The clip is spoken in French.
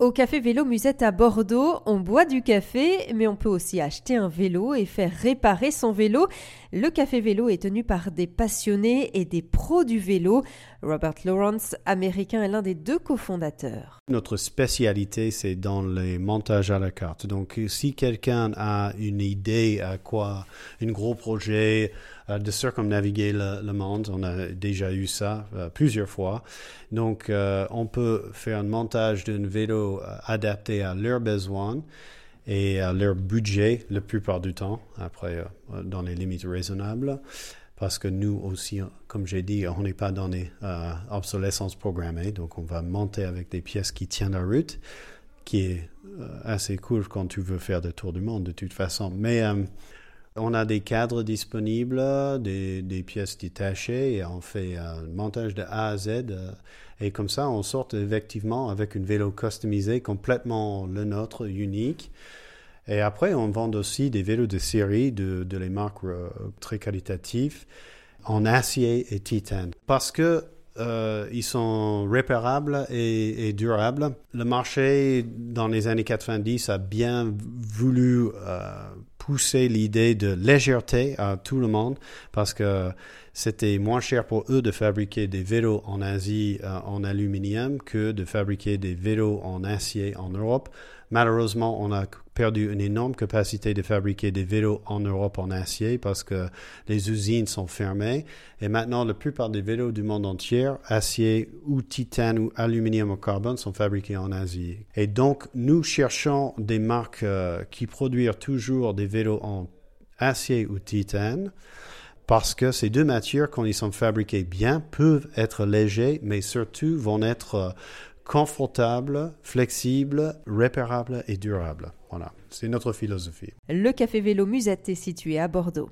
Au Café Vélo Musette à Bordeaux, on boit du café, mais on peut aussi acheter un vélo et faire réparer son vélo. Le Café Vélo est tenu par des passionnés et des pros du vélo. Robert Lawrence, américain, est l'un des deux cofondateurs. Notre spécialité, c'est dans les montages à la carte. Donc, si quelqu'un a une idée à quoi, un gros projet euh, de circumnaviguer le, le monde, on a déjà eu ça euh, plusieurs fois. Donc, euh, on peut faire un montage d'un vélo adapté à leurs besoins et à leur budget la plupart du temps, après dans les limites raisonnables parce que nous aussi, comme j'ai dit, on n'est pas dans les euh, obsolescence programmée, donc on va monter avec des pièces qui tiennent la route, qui est euh, assez cool quand tu veux faire des tours du monde de toute façon. Mais euh, on a des cadres disponibles, des, pièces détachées, on fait un montage de A à Z. et comme ça, on sort effectivement avec une vélo customisé complètement le nôtre, unique. Et après, on vend aussi des vélos de série de, les marques euh, très qualitatives en acier et titane. Parce que euh, ils sont réparables et, durables. Le marché, dans les années 90, a bien voulu euh, pousser l'idée de légèreté à tout le monde parce que c'était moins cher pour eux de fabriquer des vélos en Asie en aluminium que de fabriquer des vélos en acier en Europe. Malheureusement, on a perdu une énorme capacité de fabriquer des vélos en Europe en acier parce que les usines sont fermées. Et maintenant, la plupart des vélos du monde entier, acier ou titane ou aluminium ou carbone, sont fabriqués en Asie. Et donc, nous cherchons des marques euh, qui produisent toujours des vélos en acier ou titane parce que ces deux matières, quand ils sont fabriqués bien, peuvent être légers, mais surtout vont être confortables, flexibles, réparables et durables. Voilà, c'est notre philosophie. Le Café Vélo Musette est situé à Bordeaux.